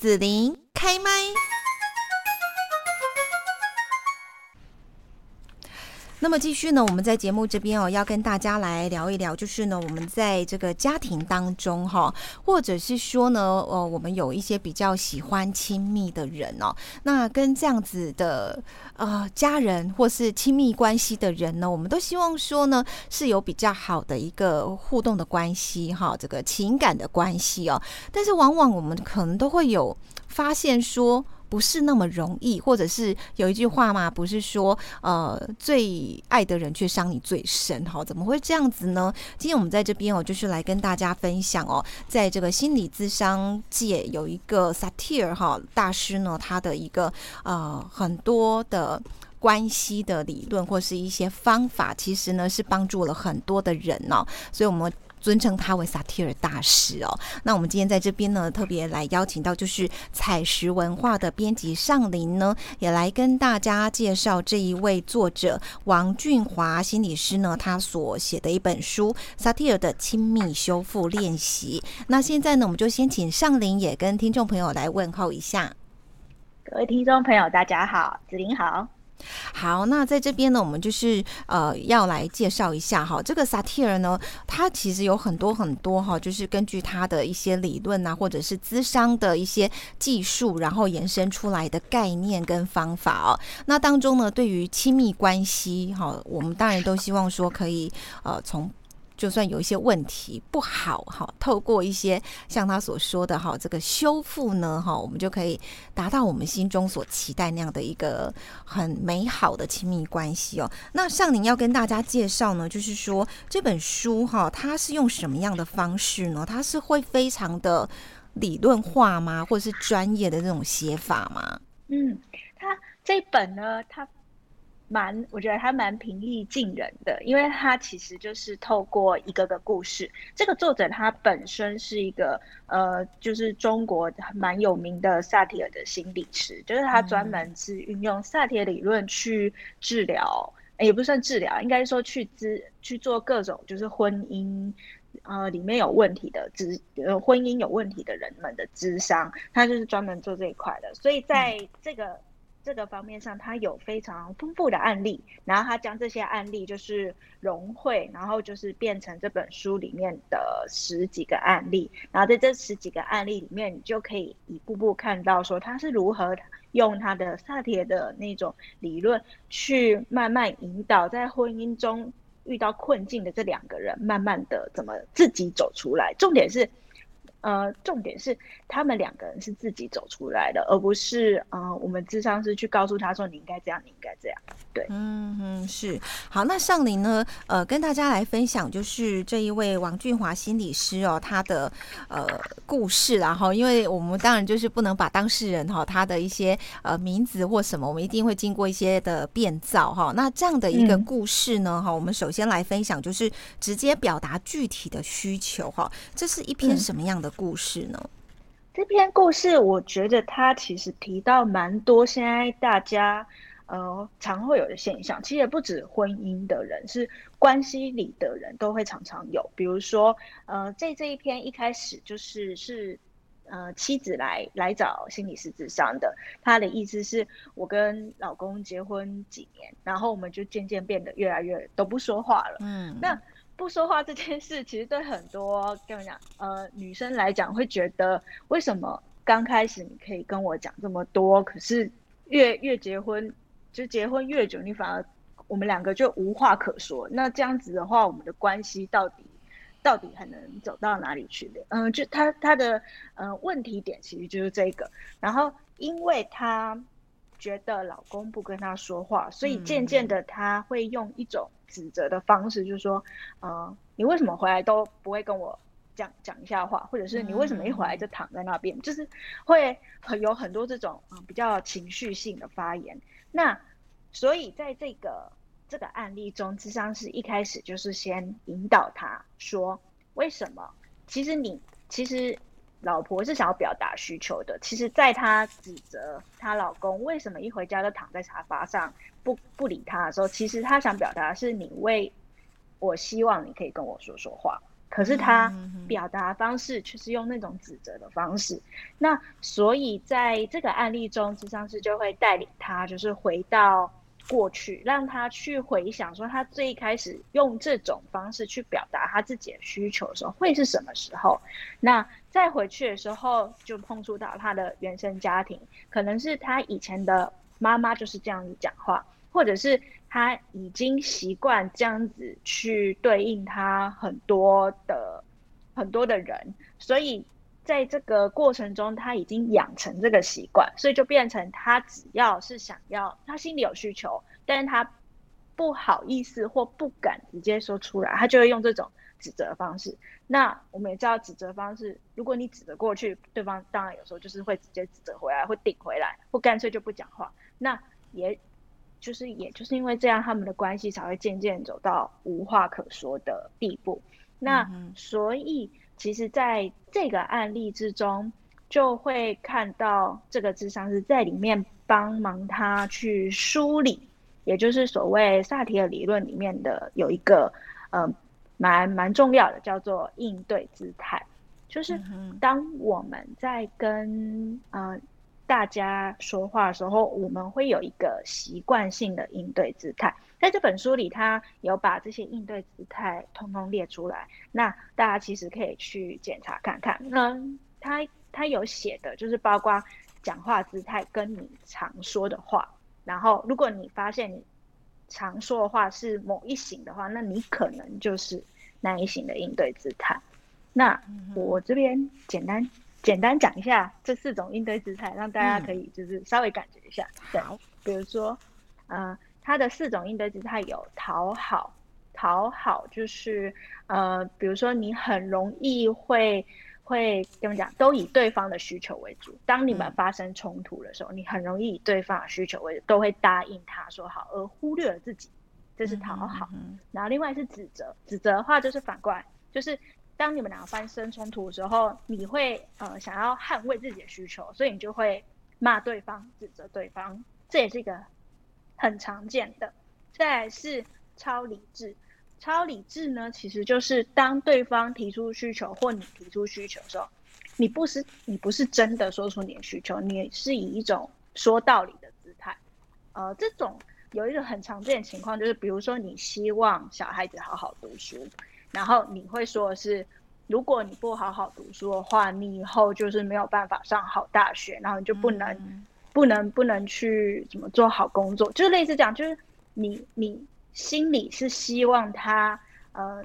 子琳开麦。那么继续呢，我们在节目这边哦，要跟大家来聊一聊，就是呢，我们在这个家庭当中哈，或者是说呢，呃，我们有一些比较喜欢亲密的人哦，那跟这样子的呃家人或是亲密关系的人呢，我们都希望说呢，是有比较好的一个互动的关系哈，这个情感的关系哦，但是往往我们可能都会有发现说。不是那么容易，或者是有一句话嘛，不是说呃最爱的人却伤你最深，哈，怎么会这样子呢？今天我们在这边哦，就是来跟大家分享哦，在这个心理咨商界有一个萨提尔哈大师呢，他的一个呃很多的关系的理论或是一些方法，其实呢是帮助了很多的人哦，所以我们。尊称他为萨提尔大师哦。那我们今天在这边呢，特别来邀请到就是采石文化的编辑尚林呢，也来跟大家介绍这一位作者王俊华心理师呢，他所写的一本书《萨提尔的亲密修复练习》。那现在呢，我们就先请尚林也跟听众朋友来问候一下。各位听众朋友，大家好，子林好。好，那在这边呢，我们就是呃要来介绍一下哈，这个萨提尔呢，它其实有很多很多哈，就是根据它的一些理论呐，或者是资商的一些技术，然后延伸出来的概念跟方法哦。那当中呢，对于亲密关系哈，我们当然都希望说可以呃从。就算有一些问题不好哈，透过一些像他所说的哈，这个修复呢哈，我们就可以达到我们心中所期待那样的一个很美好的亲密关系哦。那上您要跟大家介绍呢，就是说这本书哈，它是用什么样的方式呢？它是会非常的理论化吗，或者是专业的这种写法吗？嗯，它这本呢，它。蛮，我觉得他蛮平易近人的，因为他其实就是透过一个个故事。这个作者他本身是一个呃，就是中国蛮有名的萨提尔的心理师，就是他专门是运用萨提尔理论去治疗，也不算治疗，应该说去咨去做各种就是婚姻呃里面有问题的咨呃婚姻有问题的人们的咨商，他就是专门做这一块的，所以在这个。这个方面上，他有非常丰富的案例，然后他将这些案例就是融汇，然后就是变成这本书里面的十几个案例，然后在这十几个案例里面，你就可以一步步看到说他是如何用他的萨提的那种理论，去慢慢引导在婚姻中遇到困境的这两个人，慢慢的怎么自己走出来。重点是。呃，重点是他们两个人是自己走出来的，而不是呃，我们智商是去告诉他说你应该这样，你应该这样。对，嗯嗯，是。好，那上林呢，呃，跟大家来分享就是这一位王俊华心理师哦，他的呃故事，然后因为我们当然就是不能把当事人哈他的一些呃名字或什么，我们一定会经过一些的变造哈。那这样的一个故事呢，哈，我们首先来分享就是直接表达具体的需求哈，这是一篇什么样的？故事呢？这篇故事，我觉得它其实提到蛮多现在大家呃常会有的现象。其实也不止婚姻的人，是关系里的人都会常常有。比如说，呃，在这一篇一开始就是是呃妻子来来找心理师智商的，他的意思是我跟老公结婚几年，然后我们就渐渐变得越来越都不说话了。嗯，那。不说话这件事，其实对很多跟我讲，呃，女生来讲会觉得，为什么刚开始你可以跟我讲这么多，可是越越结婚，就结婚越久，你反而我们两个就无话可说。那这样子的话，我们的关系到底到底还能走到哪里去的？嗯，就他他的呃问题点其实就是这个。然后因为他觉得老公不跟他说话，所以渐渐的他会用一种。指责的方式就是说，呃，你为什么回来都不会跟我讲讲一下话，或者是你为什么一回来就躺在那边，就是会有很多这种嗯比较情绪性的发言。那所以在这个这个案例中，智商是一开始就是先引导他说，为什么？其实你其实老婆是想要表达需求的。其实，在她指责她老公为什么一回家就躺在沙发上。不不理她的时候，其实她想表达的是你为我希望你可以跟我说说话，可是她表达方式却是用那种指责的方式。那所以在这个案例中，智商师就会带领她，就是回到过去，让他去回想说，他最一开始用这种方式去表达他自己的需求的时候，会是什么时候？那再回去的时候，就碰触到他的原生家庭，可能是他以前的妈妈就是这样子讲话。或者是他已经习惯这样子去对应他很多的很多的人，所以在这个过程中他已经养成这个习惯，所以就变成他只要是想要，他心里有需求，但是他不好意思或不敢直接说出来，他就会用这种指责方式。那我们也知道指责方式，如果你指责过去，对方当然有时候就是会直接指责回来，会顶回来，或干脆就不讲话。那也。就是，也就是因为这样，他们的关系才会渐渐走到无话可说的地步。那所以，其实在这个案例之中，就会看到这个智商是在里面帮忙他去梳理，也就是所谓萨提尔理论里面的有一个呃蛮蛮重要的，叫做应对姿态，就是当我们在跟呃。大家说话的时候，我们会有一个习惯性的应对姿态。在这本书里，他有把这些应对姿态通通列出来。那大家其实可以去检查看看。那他他有写的就是包括讲话姿态跟你常说的话。然后，如果你发现你常说的话是某一型的话，那你可能就是那一型的应对姿态。那我这边简单。简单讲一下这四种应对姿态，让大家可以就是稍微感觉一下。好，比如说，呃，它的四种应对姿态有讨好，讨好就是呃，比如说你很容易会会怎么讲，都以对方的需求为主。当你们发生冲突的时候，你很容易以对方的需求为主，都会答应他说好，而忽略了自己，这是讨好。然后另外是指责，指责的话就是反过来，就是。当你们两个发生冲突的时候，你会呃想要捍卫自己的需求，所以你就会骂对方、指责对方，这也是一个很常见的。再来是超理智，超理智呢，其实就是当对方提出需求或你提出需求的时候，你不是你不是真的说出你的需求，你是以一种说道理的姿态。呃，这种有一个很常见的情况，就是比如说你希望小孩子好好读书。然后你会说是，如果你不好好读书的话，你以后就是没有办法上好大学，然后你就不能，不能不能去怎么做好工作，就是类似讲，就是你你心里是希望他，呃，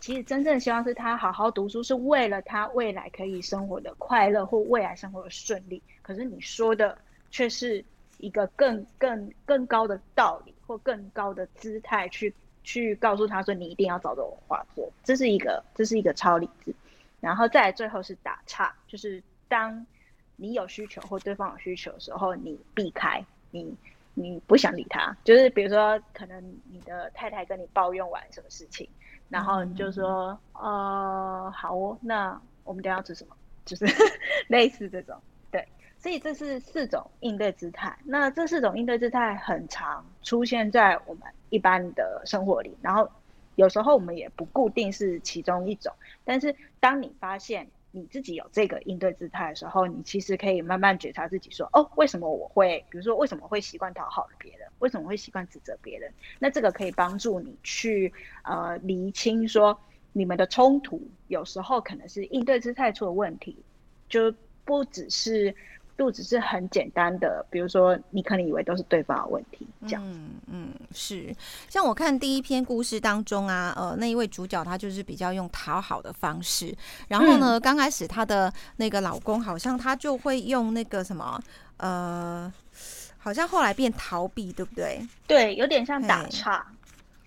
其实真正希望是他好好读书，是为了他未来可以生活的快乐或未来生活的顺利。可是你说的却是一个更更更高的道理或更高的姿态去。去告诉他说你一定要照着我画做，这是一个这是一个超理智，然后再最后是打岔，就是当你有需求或对方有需求的时候，你避开，你你不想理他，就是比如说可能你的太太跟你抱怨完什么事情，然后你就说呃好哦，那我们等下吃什么？就是 类似这种。所以这是四种应对姿态。那这四种应对姿态很常出现在我们一般的生活里，然后有时候我们也不固定是其中一种。但是当你发现你自己有这个应对姿态的时候，你其实可以慢慢觉察自己说：哦，为什么我会？比如说为什么会习惯讨好别人？为什么会习惯指责别人？那这个可以帮助你去呃厘清说你们的冲突有时候可能是应对姿态出了问题，就不只是。不只是很简单的，比如说你可能以为都是对方的问题，这样。嗯嗯，是。像我看第一篇故事当中啊，呃，那一位主角他就是比较用讨好的方式，然后呢，刚开始他的那个老公好像他就会用那个什么，呃，好像后来变逃避，对不对？对，有点像打岔。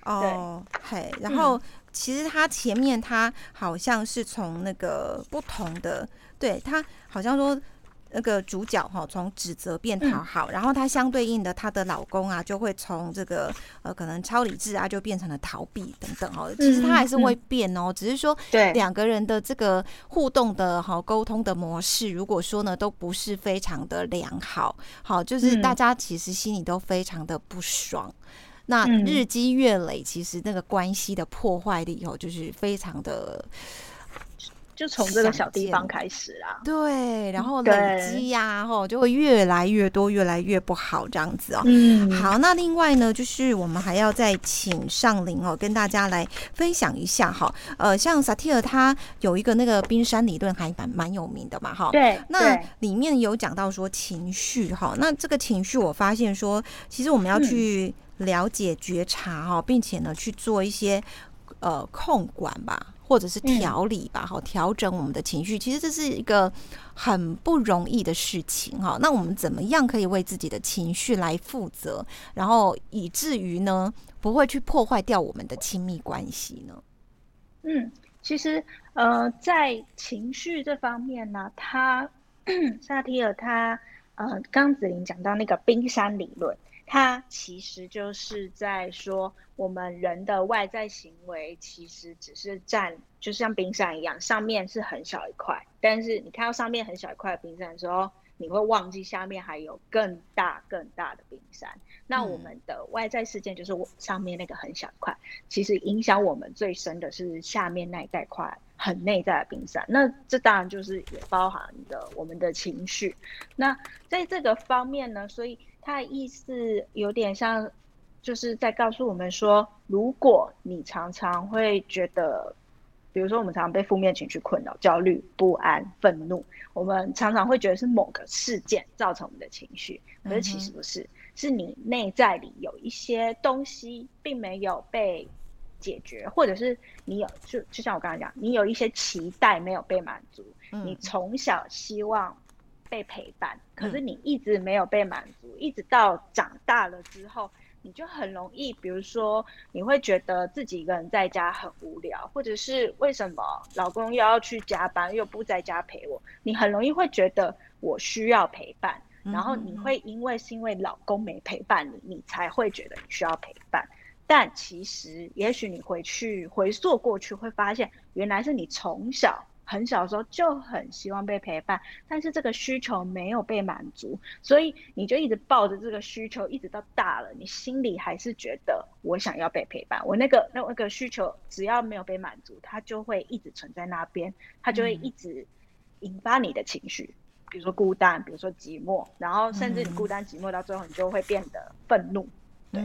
哦，嘿，然后其实他前面他好像是从那个不同的，对他好像说。那个主角哈，从指责变讨好，然后她相对应的，她的老公啊，就会从这个呃，可能超理智啊，就变成了逃避等等哦。其实他还是会变哦，只是说两个人的这个互动的哈沟通的模式，如果说呢都不是非常的良好，好，就是大家其实心里都非常的不爽。那日积月累，其实那个关系的破坏力哦，就是非常的。就从这个小地方开始啦，对，然后累积呀，吼，就会越来越多，越来越不好这样子哦。嗯，好，那另外呢，就是我们还要再请上林哦，跟大家来分享一下哈。呃，像萨提尔他有一个那个冰山理论，还蛮蛮有名的嘛，哈。对，那里面有讲到说情绪哈，那这个情绪我发现说，其实我们要去了解、觉察哈，并且呢去做一些呃控管吧。或者是调理吧，好调整我们的情绪，其实这是一个很不容易的事情哈。那我们怎么样可以为自己的情绪来负责，然后以至于呢不会去破坏掉我们的亲密关系呢？嗯，其实呃，在情绪这方面呢，他萨 提尔他呃，刚子林讲到那个冰山理论。它其实就是在说，我们人的外在行为其实只是占，就像冰山一样，上面是很小一块。但是你看到上面很小一块冰山的时候，你会忘记下面还有更大更大的冰山。那我们的外在事件就是我上面那个很小一块，其实影响我们最深的是下面那一带块很内在的冰山。那这当然就是也包含的我们的情绪。那在这个方面呢，所以。它的意思有点像，就是在告诉我们说，如果你常常会觉得，比如说我们常常被负面情绪困扰、焦虑、不安、愤怒，我们常常会觉得是某个事件造成我们的情绪，可是其实不是，是你内在里有一些东西并没有被解决，或者是你有就就像我刚才讲，你有一些期待没有被满足，你从小希望。被陪伴，可是你一直没有被满足，一直到长大了之后，你就很容易，比如说你会觉得自己一个人在家很无聊，或者是为什么老公又要去加班又不在家陪我，你很容易会觉得我需要陪伴，然后你会因为是因为老公没陪伴你，你才会觉得你需要陪伴，但其实也许你回去回溯过去会发现，原来是你从小。很小的时候就很希望被陪伴，但是这个需求没有被满足，所以你就一直抱着这个需求，一直到大了，你心里还是觉得我想要被陪伴。我那个那那个需求只要没有被满足，它就会一直存在那边，它就会一直引发你的情绪，比如说孤单，比如说寂寞，然后甚至你孤单寂寞到最后，你就会变得愤怒。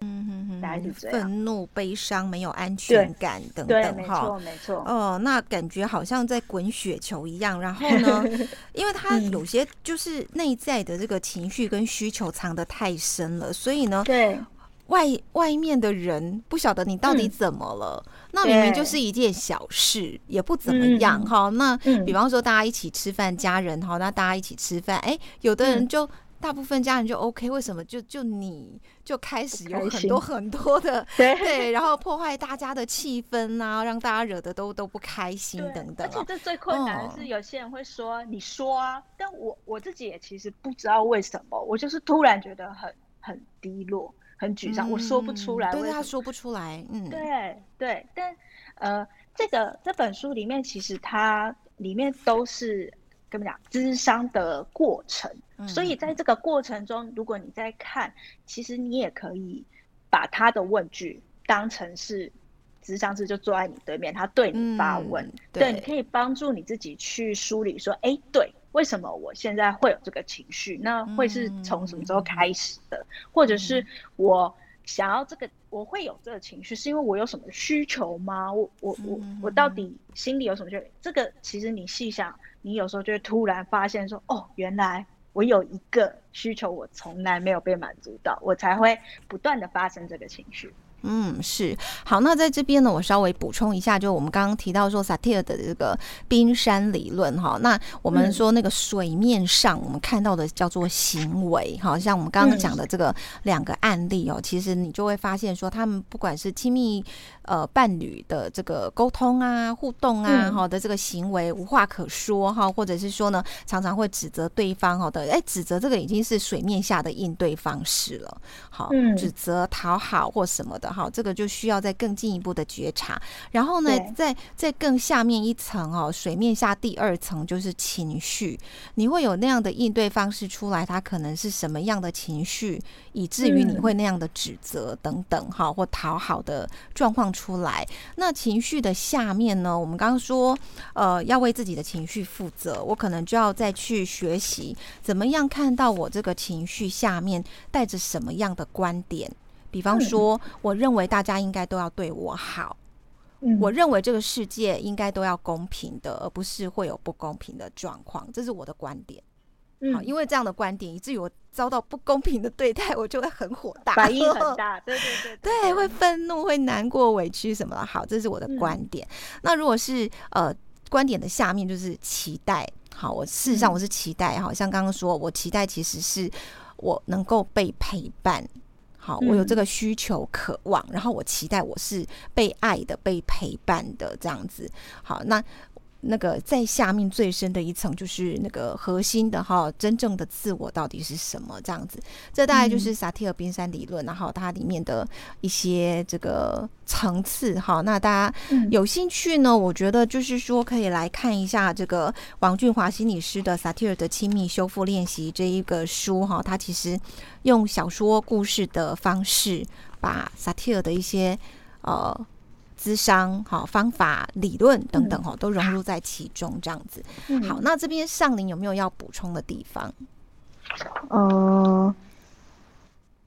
嗯哼哼，大概是这样。愤怒、悲伤、没有安全感等等，哈，没错，没错。哦，那感觉好像在滚雪球一样。然后呢，因为他有些就是内在的这个情绪跟需求藏得太深了，所以呢，对外外面的人不晓得你到底怎么了。那明明就是一件小事，也不怎么样哈。那比方说大家一起吃饭，家人哈，那大家一起吃饭，哎，有的人就。大部分家人就 OK，为什么就就你就开始有很多很多的 对，然后破坏大家的气氛啊，让大家惹得都都不开心等等。而且这最困难的是，有些人会说你说啊，但我我自己也其实不知道为什么，我就是突然觉得很很低落、很沮丧，我说不出来，对他说不出来，嗯，对对，但呃，这个这本书里面其实它里面都是。跟你讲，智商的过程，所以在这个过程中，如果你在看，其实你也可以把他的问句当成是智商师就坐在你对面，他对你发问，对，你可以帮助你自己去梳理说，哎，对，为什么我现在会有这个情绪？那会是从什么时候开始的？或者是我想要这个，我会有这个情绪，是因为我有什么需求吗？我我我我到底心里有什么需求？这个其实你细想。你有时候就会突然发现说，哦，原来我有一个需求，我从来没有被满足到，我才会不断的发生这个情绪。嗯，是好。那在这边呢，我稍微补充一下，就我们刚刚提到说萨提尔的这个冰山理论哈。那我们说那个水面上我们看到的叫做行为，好像我们刚刚讲的这个两个案例哦，其实你就会发现说，他们不管是亲密呃伴侣的这个沟通啊、互动啊，哈的这个行为无话可说哈，或者是说呢，常常会指责对方哈的，哎，指责这个已经是水面下的应对方式了。好，指责、讨好或什么的。的哈，这个就需要再更进一步的觉察。然后呢对，在在更下面一层哦，水面下第二层就是情绪，你会有那样的应对方式出来，它可能是什么样的情绪，以至于你嗯会那样的指责等等哈，或讨好的状况出来。那情绪的下面呢，我们刚刚说，呃，要为自己的情绪负责，我可能就要再去学习怎么样看到我这个情绪下面带着什么样的观点。比方说，我认为大家应该都要对我好，嗯我认为这个世界应该都要公平的，而不是会有不公平的状况，这是我的观点。好，嗯因为这样的观点，以至于我遭到不公平的对待，我就会很火大，反应很大，对对对对，会愤怒、会难过、委屈什么的。好，这是我的观点。那如果是呃观点的下面就是期待，好，我事实上嗯我是期待，好像刚刚说我期待其实是我能够被陪伴。好，我有这嗯个需求、渴望，然后我期待我是被爱的、被陪伴的这样子。好，那那个在下面最深的一层，就是那个核心的哈，真正的自我到底是什么？这样子，这大概就是萨提尔冰山理论，然后它里面的一些这个层次哈。那大家嗯有兴趣呢，我觉得就是说可以来看一下这个王俊华心理师的《萨提尔的亲密修复练习》这一个书哈。它其实用小说故事的方式，把萨提尔的一些呃。咨商好方法、理论等等哈，都融入在其中，这样子。嗯。好，那这边上林有没有要补充的地方？呃，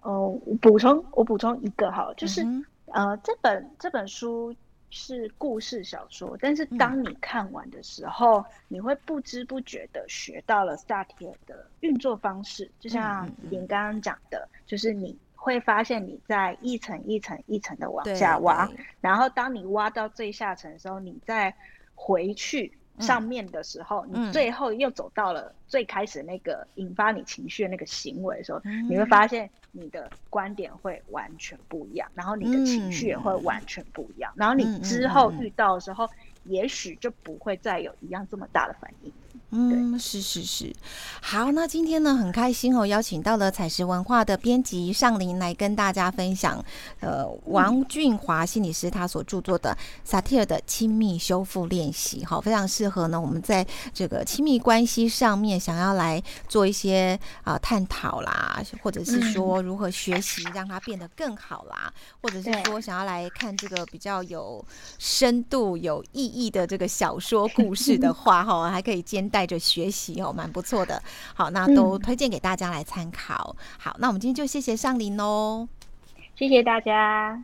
哦，我补充我补充一个哈，就是、嗯呃，这本这本书是故事小说，但是嗯。当你看完的时候，你会不知不觉的学到了萨提尔的运作方式，就像您刚刚讲的，就是你会发现你在一层一层一层的往下挖，然后当你挖到最下层的时候，你再回去嗯上面的时候，嗯你最后又走到了最开始那个引发你情绪的那个行为的时候，嗯你会发现你的观点会完全不一样，然后你的情绪也会完全不一样，然后嗯你之后遇到的时候，也许就不会再有一样这么大的反应。嗯，是是是，好，那今天呢很开心哦，邀请到了彩石文化的编辑尚林来跟大家分享，呃，王俊华心理师他所著作的《萨提尔的亲密修复练习》，哈，非常适合呢我们在这个亲密关系上面想要来做一些啊、探讨啦，或者是说如何学习让它变得更好啦，或者是说想要来看这个比较有深度、有意义的这个小说故事的话，哈，还可以兼带着学习哦，蛮不错的。好，那都嗯推荐给大家来参考。好，那我们今天就谢谢上林哦。谢谢大家。